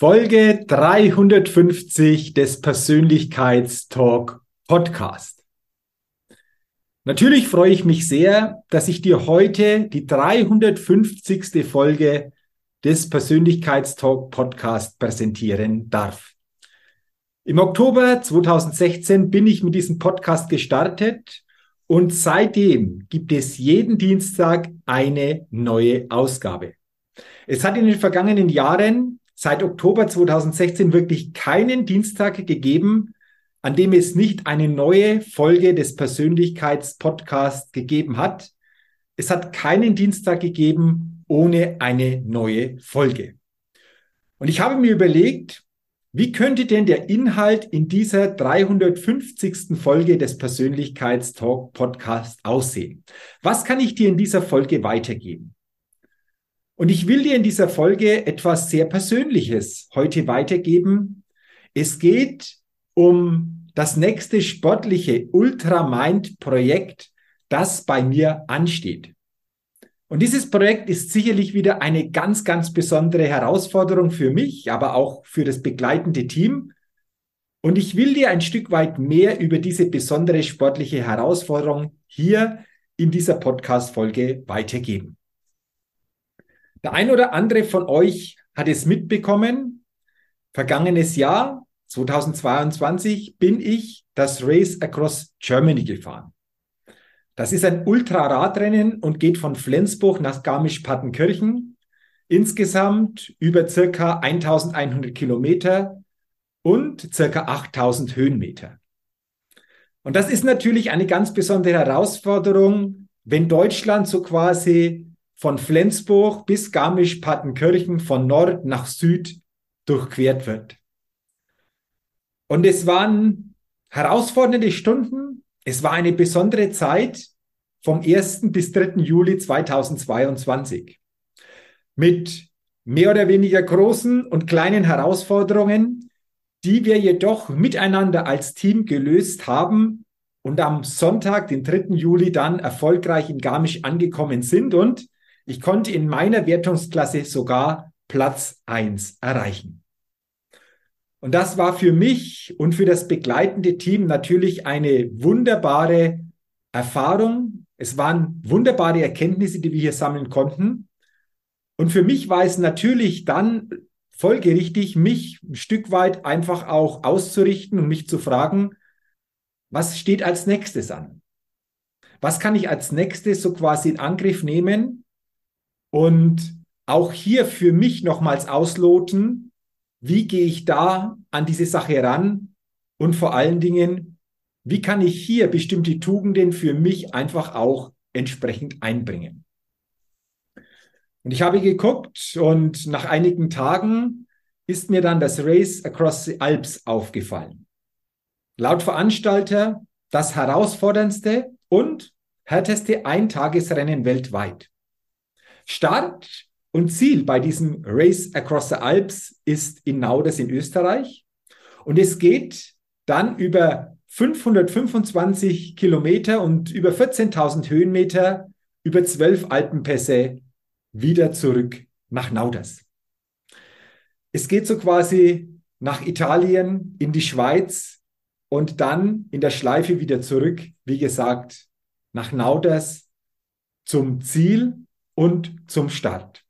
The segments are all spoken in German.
Folge 350 des Persönlichkeitstalk Podcast. Natürlich freue ich mich sehr, dass ich dir heute die 350. Folge des Persönlichkeitstalk Podcast präsentieren darf. Im Oktober 2016 bin ich mit diesem Podcast gestartet und seitdem gibt es jeden Dienstag eine neue Ausgabe. Es hat in den vergangenen Jahren seit Oktober 2016 wirklich keinen Dienstag gegeben, an dem es nicht eine neue Folge des Persönlichkeitspodcasts gegeben hat. Es hat keinen Dienstag gegeben ohne eine neue Folge. Und ich habe mir überlegt, wie könnte denn der Inhalt in dieser 350. Folge des Persönlichkeitstalk Podcast aussehen? Was kann ich dir in dieser Folge weitergeben? Und ich will dir in dieser Folge etwas sehr Persönliches heute weitergeben. Es geht um das nächste sportliche Ultramind-Projekt, das bei mir ansteht. Und dieses Projekt ist sicherlich wieder eine ganz, ganz besondere Herausforderung für mich, aber auch für das begleitende Team. Und ich will dir ein Stück weit mehr über diese besondere sportliche Herausforderung hier in dieser Podcast-Folge weitergeben. Der ein oder andere von euch hat es mitbekommen. Vergangenes Jahr, 2022, bin ich das Race Across Germany gefahren. Das ist ein Ultraradrennen und geht von Flensburg nach Garmisch-Partenkirchen. Insgesamt über circa 1100 Kilometer und circa 8000 Höhenmeter. Und das ist natürlich eine ganz besondere Herausforderung, wenn Deutschland so quasi von Flensburg bis Garmisch-Partenkirchen von Nord nach Süd durchquert wird. Und es waren herausfordernde Stunden. Es war eine besondere Zeit vom 1. bis 3. Juli 2022 mit mehr oder weniger großen und kleinen Herausforderungen, die wir jedoch miteinander als Team gelöst haben und am Sonntag, den 3. Juli, dann erfolgreich in Garmisch angekommen sind und ich konnte in meiner Wertungsklasse sogar Platz eins erreichen. Und das war für mich und für das begleitende Team natürlich eine wunderbare Erfahrung. Es waren wunderbare Erkenntnisse, die wir hier sammeln konnten. Und für mich war es natürlich dann folgerichtig, mich ein Stück weit einfach auch auszurichten und mich zu fragen, was steht als nächstes an? Was kann ich als nächstes so quasi in Angriff nehmen, und auch hier für mich nochmals ausloten, wie gehe ich da an diese Sache ran und vor allen Dingen, wie kann ich hier bestimmte Tugenden für mich einfach auch entsprechend einbringen. Und ich habe geguckt und nach einigen Tagen ist mir dann das Race Across the Alps aufgefallen. Laut Veranstalter das herausforderndste und härteste Eintagesrennen weltweit. Start und Ziel bei diesem Race Across the Alps ist in Nauders in Österreich. Und es geht dann über 525 Kilometer und über 14.000 Höhenmeter, über zwölf Alpenpässe wieder zurück nach Nauders. Es geht so quasi nach Italien, in die Schweiz und dann in der Schleife wieder zurück, wie gesagt, nach Nauders zum Ziel und zum Start.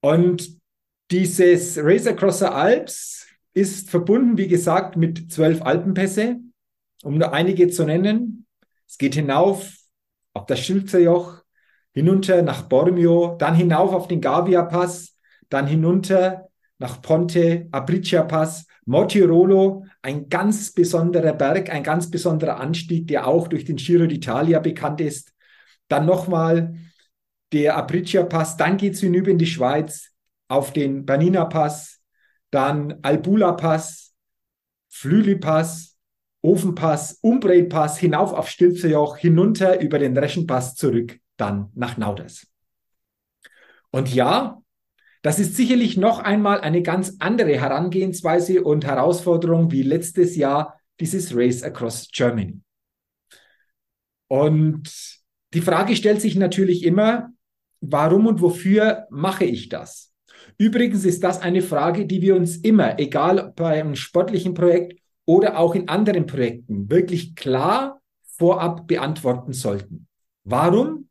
Und dieses Race Across the Alps ist verbunden, wie gesagt, mit zwölf Alpenpässe, um nur einige zu nennen. Es geht hinauf auf das Schilfzerjoch, hinunter nach Bormio, dann hinauf auf den Gavia-Pass, dann hinunter nach Ponte, Apricia-Pass, Mortirolo, ein ganz besonderer Berg, ein ganz besonderer Anstieg, der auch durch den Giro d'Italia bekannt ist. Dann nochmal der Apricia-Pass, dann geht es hinüber in die Schweiz auf den Bernina-Pass, dann Albula-Pass, Flüli-Pass, Ofenpass, Umbrey-Pass, hinauf auf Stilzejoch, hinunter über den Reschenpass zurück, dann nach Nauders. Und ja, das ist sicherlich noch einmal eine ganz andere Herangehensweise und Herausforderung wie letztes Jahr dieses Race Across Germany. Und die Frage stellt sich natürlich immer, warum und wofür mache ich das? Übrigens ist das eine Frage, die wir uns immer, egal bei einem sportlichen Projekt oder auch in anderen Projekten, wirklich klar vorab beantworten sollten. Warum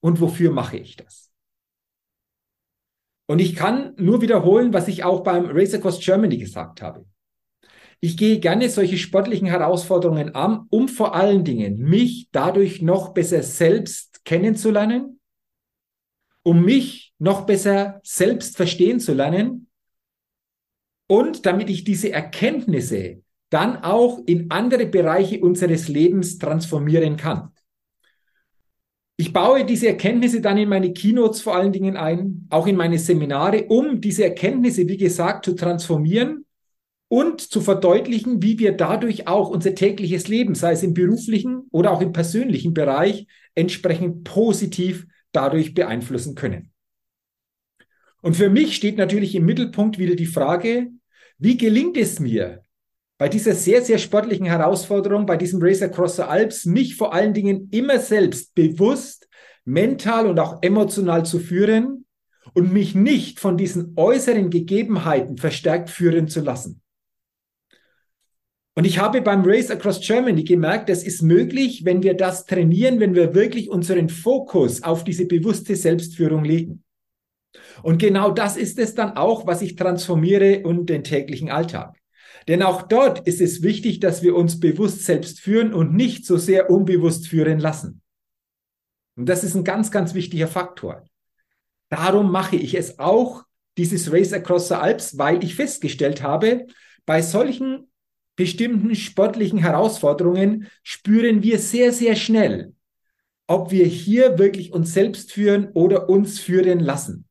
und wofür mache ich das? Und ich kann nur wiederholen, was ich auch beim Race Across Germany gesagt habe. Ich gehe gerne solche sportlichen Herausforderungen an, um vor allen Dingen mich dadurch noch besser selbst kennenzulernen, um mich noch besser selbst verstehen zu lernen und damit ich diese Erkenntnisse dann auch in andere Bereiche unseres Lebens transformieren kann. Ich baue diese Erkenntnisse dann in meine Keynotes vor allen Dingen ein, auch in meine Seminare, um diese Erkenntnisse, wie gesagt, zu transformieren und zu verdeutlichen, wie wir dadurch auch unser tägliches Leben, sei es im beruflichen oder auch im persönlichen Bereich, entsprechend positiv dadurch beeinflussen können. Und für mich steht natürlich im Mittelpunkt wieder die Frage, wie gelingt es mir, bei dieser sehr, sehr sportlichen Herausforderung, bei diesem Race Across the Alps, mich vor allen Dingen immer selbst bewusst, mental und auch emotional zu führen und mich nicht von diesen äußeren Gegebenheiten verstärkt führen zu lassen. Und ich habe beim Race Across Germany gemerkt, es ist möglich, wenn wir das trainieren, wenn wir wirklich unseren Fokus auf diese bewusste Selbstführung legen. Und genau das ist es dann auch, was ich transformiere in den täglichen Alltag. Denn auch dort ist es wichtig, dass wir uns bewusst selbst führen und nicht so sehr unbewusst führen lassen. Und das ist ein ganz, ganz wichtiger Faktor. Darum mache ich es auch, dieses Race Across the Alps, weil ich festgestellt habe, bei solchen bestimmten sportlichen Herausforderungen spüren wir sehr, sehr schnell, ob wir hier wirklich uns selbst führen oder uns führen lassen.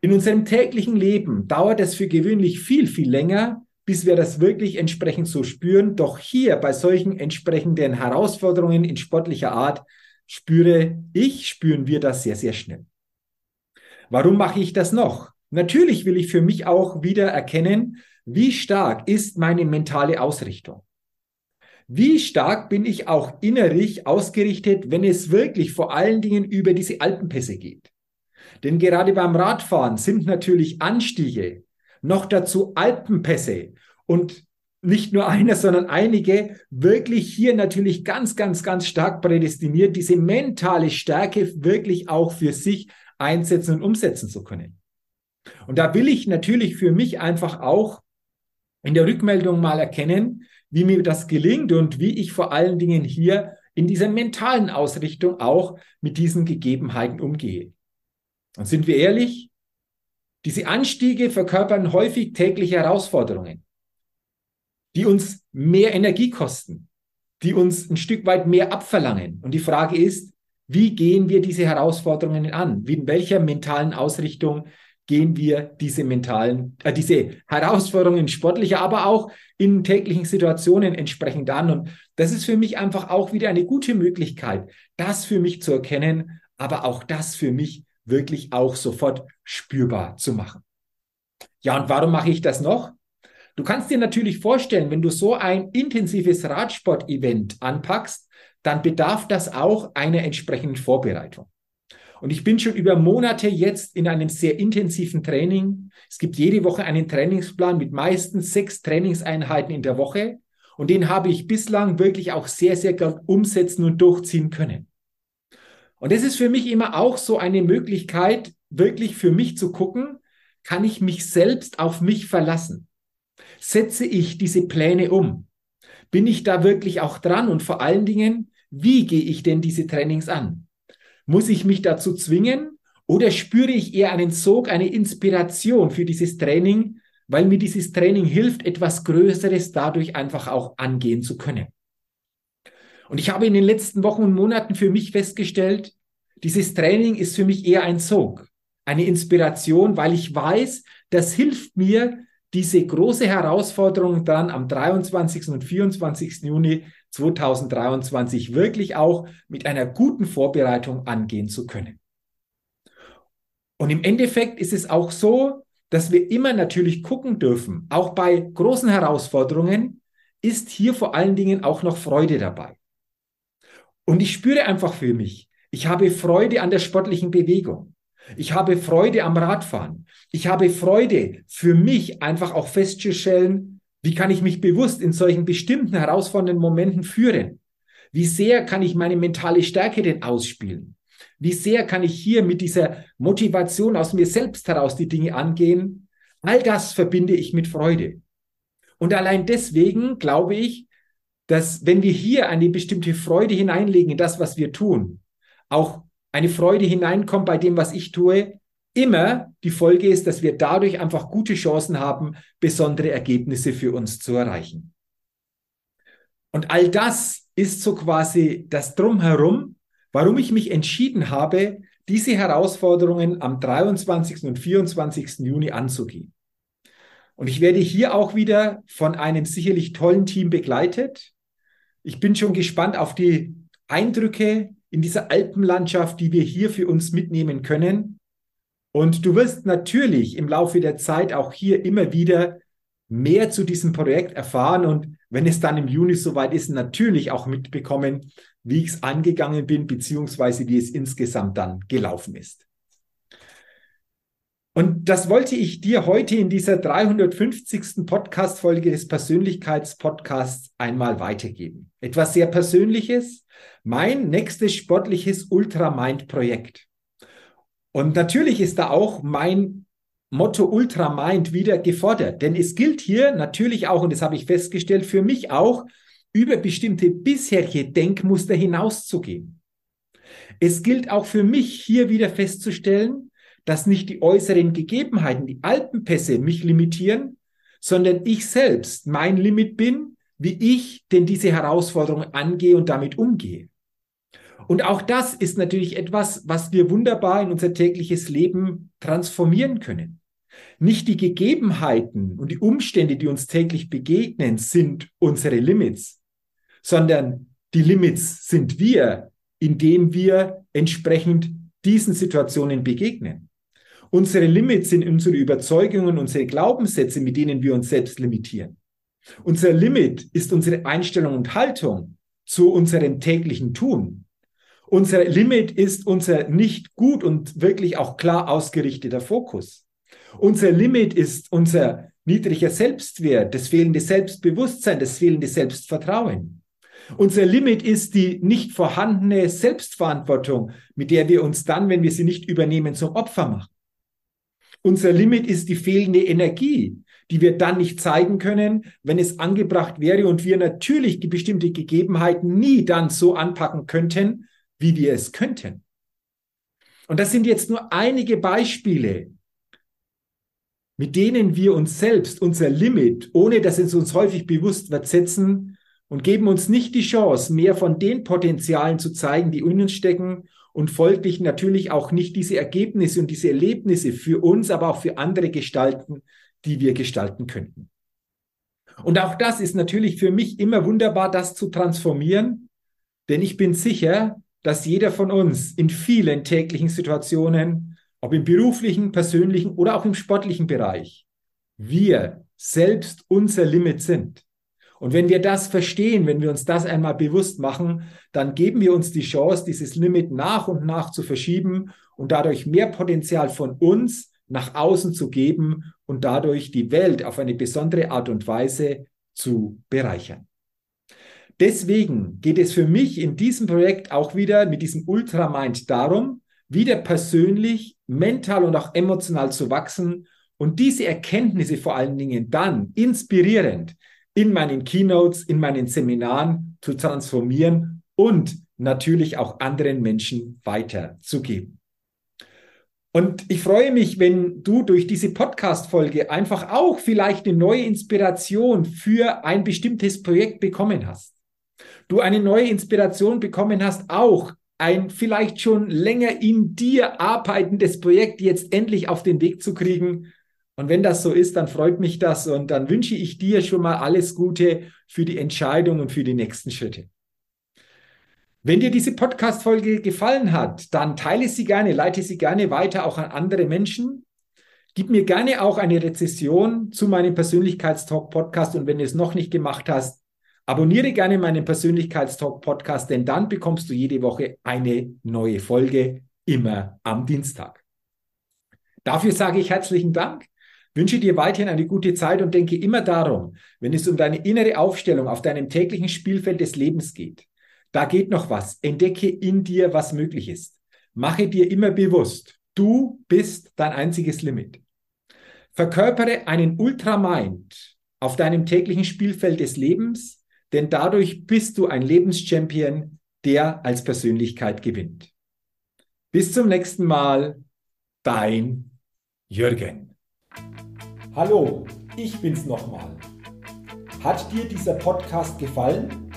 In unserem täglichen Leben dauert es für gewöhnlich viel, viel länger, bis wir das wirklich entsprechend so spüren. Doch hier bei solchen entsprechenden Herausforderungen in sportlicher Art spüre ich, spüren wir das sehr, sehr schnell. Warum mache ich das noch? Natürlich will ich für mich auch wieder erkennen, wie stark ist meine mentale Ausrichtung? Wie stark bin ich auch innerlich ausgerichtet, wenn es wirklich vor allen Dingen über diese Alpenpässe geht? Denn gerade beim Radfahren sind natürlich Anstiege, noch dazu Alpenpässe und nicht nur einer, sondern einige wirklich hier natürlich ganz, ganz, ganz stark prädestiniert, diese mentale Stärke wirklich auch für sich einsetzen und umsetzen zu können. Und da will ich natürlich für mich einfach auch in der Rückmeldung mal erkennen, wie mir das gelingt und wie ich vor allen Dingen hier in dieser mentalen Ausrichtung auch mit diesen Gegebenheiten umgehe. Und sind wir ehrlich, diese Anstiege verkörpern häufig tägliche Herausforderungen, die uns mehr Energie kosten, die uns ein Stück weit mehr abverlangen. Und die Frage ist, wie gehen wir diese Herausforderungen an? In welcher mentalen Ausrichtung gehen wir diese mentalen, äh, diese Herausforderungen sportlicher, aber auch in täglichen Situationen entsprechend an. Und das ist für mich einfach auch wieder eine gute Möglichkeit, das für mich zu erkennen, aber auch das für mich wirklich auch sofort spürbar zu machen. Ja, und warum mache ich das noch? Du kannst dir natürlich vorstellen, wenn du so ein intensives Radsport-Event anpackst, dann bedarf das auch einer entsprechenden Vorbereitung. Und ich bin schon über Monate jetzt in einem sehr intensiven Training. Es gibt jede Woche einen Trainingsplan mit meistens sechs Trainingseinheiten in der Woche. Und den habe ich bislang wirklich auch sehr, sehr gut umsetzen und durchziehen können. Und das ist für mich immer auch so eine Möglichkeit, wirklich für mich zu gucken, kann ich mich selbst auf mich verlassen? Setze ich diese Pläne um? Bin ich da wirklich auch dran? Und vor allen Dingen, wie gehe ich denn diese Trainings an? Muss ich mich dazu zwingen oder spüre ich eher einen Sog, eine Inspiration für dieses Training, weil mir dieses Training hilft, etwas Größeres dadurch einfach auch angehen zu können? Und ich habe in den letzten Wochen und Monaten für mich festgestellt, dieses Training ist für mich eher ein Sog, eine Inspiration, weil ich weiß, das hilft mir, diese große Herausforderung dann am 23. und 24. Juni 2023 wirklich auch mit einer guten Vorbereitung angehen zu können. Und im Endeffekt ist es auch so, dass wir immer natürlich gucken dürfen, auch bei großen Herausforderungen ist hier vor allen Dingen auch noch Freude dabei. Und ich spüre einfach für mich, ich habe Freude an der sportlichen Bewegung. Ich habe Freude am Radfahren. Ich habe Freude für mich einfach auch festzustellen, wie kann ich mich bewusst in solchen bestimmten herausfordernden Momenten führen? Wie sehr kann ich meine mentale Stärke denn ausspielen? Wie sehr kann ich hier mit dieser Motivation aus mir selbst heraus die Dinge angehen? All das verbinde ich mit Freude. Und allein deswegen glaube ich, dass wenn wir hier eine bestimmte Freude hineinlegen in das, was wir tun, auch eine Freude hineinkommt bei dem, was ich tue, immer die Folge ist, dass wir dadurch einfach gute Chancen haben, besondere Ergebnisse für uns zu erreichen. Und all das ist so quasi das Drumherum, warum ich mich entschieden habe, diese Herausforderungen am 23. und 24. Juni anzugehen. Und ich werde hier auch wieder von einem sicherlich tollen Team begleitet. Ich bin schon gespannt auf die Eindrücke in dieser Alpenlandschaft, die wir hier für uns mitnehmen können. Und du wirst natürlich im Laufe der Zeit auch hier immer wieder mehr zu diesem Projekt erfahren und wenn es dann im Juni soweit ist, natürlich auch mitbekommen, wie ich es angegangen bin, beziehungsweise wie es insgesamt dann gelaufen ist. Und das wollte ich dir heute in dieser 350. Podcast-Folge des Persönlichkeitspodcasts einmal weitergeben. Etwas sehr Persönliches, mein nächstes sportliches Ultramind-Projekt. Und natürlich ist da auch mein Motto Ultramind wieder gefordert, denn es gilt hier natürlich auch, und das habe ich festgestellt, für mich auch, über bestimmte bisherige Denkmuster hinauszugehen. Es gilt auch für mich hier wieder festzustellen, dass nicht die äußeren Gegebenheiten, die Alpenpässe mich limitieren, sondern ich selbst mein Limit bin, wie ich denn diese Herausforderung angehe und damit umgehe. Und auch das ist natürlich etwas, was wir wunderbar in unser tägliches Leben transformieren können. Nicht die Gegebenheiten und die Umstände, die uns täglich begegnen, sind unsere Limits, sondern die Limits sind wir, indem wir entsprechend diesen Situationen begegnen. Unsere Limits sind unsere Überzeugungen, unsere Glaubenssätze, mit denen wir uns selbst limitieren. Unser Limit ist unsere Einstellung und Haltung zu unserem täglichen Tun. Unser Limit ist unser nicht gut und wirklich auch klar ausgerichteter Fokus. Unser Limit ist unser niedriger Selbstwert, das fehlende Selbstbewusstsein, das fehlende Selbstvertrauen. Unser Limit ist die nicht vorhandene Selbstverantwortung, mit der wir uns dann, wenn wir sie nicht übernehmen, zum Opfer machen. Unser Limit ist die fehlende Energie, die wir dann nicht zeigen können, wenn es angebracht wäre und wir natürlich die bestimmte Gegebenheiten nie dann so anpacken könnten, wie wir es könnten. Und das sind jetzt nur einige Beispiele, mit denen wir uns selbst unser Limit, ohne dass es uns häufig bewusst wird, setzen und geben uns nicht die Chance, mehr von den Potenzialen zu zeigen, die in uns stecken und folglich natürlich auch nicht diese Ergebnisse und diese Erlebnisse für uns, aber auch für andere gestalten, die wir gestalten könnten. Und auch das ist natürlich für mich immer wunderbar, das zu transformieren, denn ich bin sicher, dass jeder von uns in vielen täglichen Situationen, ob im beruflichen, persönlichen oder auch im sportlichen Bereich, wir selbst unser Limit sind. Und wenn wir das verstehen, wenn wir uns das einmal bewusst machen, dann geben wir uns die Chance, dieses Limit nach und nach zu verschieben und dadurch mehr Potenzial von uns nach außen zu geben und dadurch die Welt auf eine besondere Art und Weise zu bereichern. Deswegen geht es für mich in diesem Projekt auch wieder mit diesem Ultramind darum, wieder persönlich, mental und auch emotional zu wachsen und diese Erkenntnisse vor allen Dingen dann inspirierend in meinen Keynotes, in meinen Seminaren zu transformieren und natürlich auch anderen Menschen weiterzugeben. Und ich freue mich, wenn du durch diese Podcast-Folge einfach auch vielleicht eine neue Inspiration für ein bestimmtes Projekt bekommen hast. Du eine neue Inspiration bekommen hast, auch ein vielleicht schon länger in dir arbeitendes Projekt jetzt endlich auf den Weg zu kriegen. Und wenn das so ist, dann freut mich das und dann wünsche ich dir schon mal alles Gute für die Entscheidung und für die nächsten Schritte. Wenn dir diese Podcast-Folge gefallen hat, dann teile sie gerne, leite sie gerne weiter auch an andere Menschen. Gib mir gerne auch eine Rezession zu meinem Persönlichkeitstalk-Podcast und wenn du es noch nicht gemacht hast, abonniere gerne meinen Persönlichkeitstalk-Podcast, denn dann bekommst du jede Woche eine neue Folge, immer am Dienstag. Dafür sage ich herzlichen Dank, wünsche dir weiterhin eine gute Zeit und denke immer darum, wenn es um deine innere Aufstellung auf deinem täglichen Spielfeld des Lebens geht da geht noch was. Entdecke in dir, was möglich ist. Mache dir immer bewusst, du bist dein einziges Limit. Verkörpere einen Ultramind auf deinem täglichen Spielfeld des Lebens, denn dadurch bist du ein Lebenschampion, der als Persönlichkeit gewinnt. Bis zum nächsten Mal, dein Jürgen. Hallo, ich bin's nochmal. Hat dir dieser Podcast gefallen?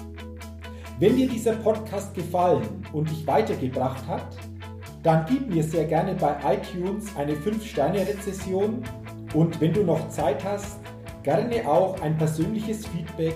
Wenn dir dieser Podcast gefallen und dich weitergebracht hat, dann gib mir sehr gerne bei iTunes eine 5-Sterne-Rezession und wenn du noch Zeit hast, gerne auch ein persönliches Feedback,